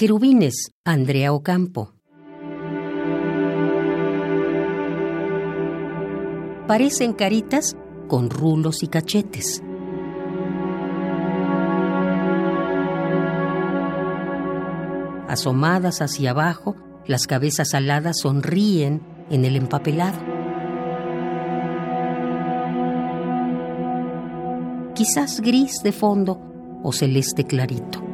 Querubines, Andrea Ocampo. Parecen caritas con rulos y cachetes. Asomadas hacia abajo, las cabezas aladas sonríen en el empapelado. Quizás gris de fondo o celeste clarito.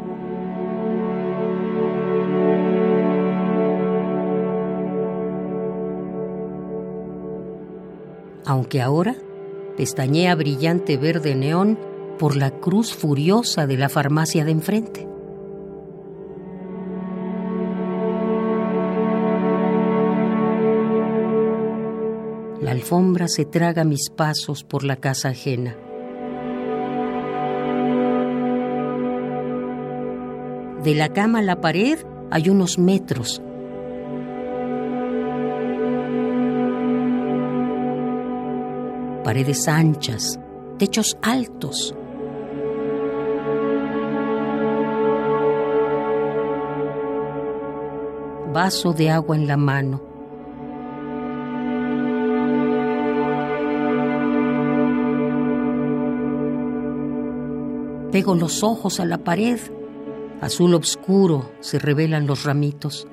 Aunque ahora pestañea brillante verde neón por la cruz furiosa de la farmacia de enfrente. La alfombra se traga mis pasos por la casa ajena. De la cama a la pared hay unos metros paredes anchas, techos altos. Vaso de agua en la mano. Pego los ojos a la pared. Azul oscuro se revelan los ramitos.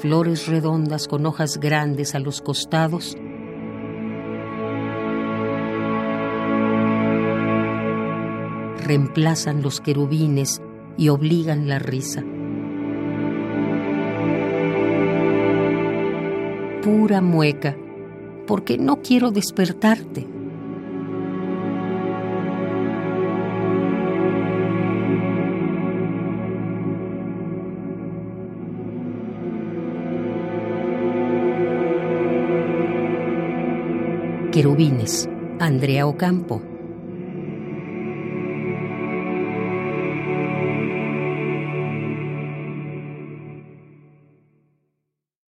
Flores redondas con hojas grandes a los costados. Reemplazan los querubines y obligan la risa. Pura mueca, porque no quiero despertarte. Querubines, Andrea Ocampo.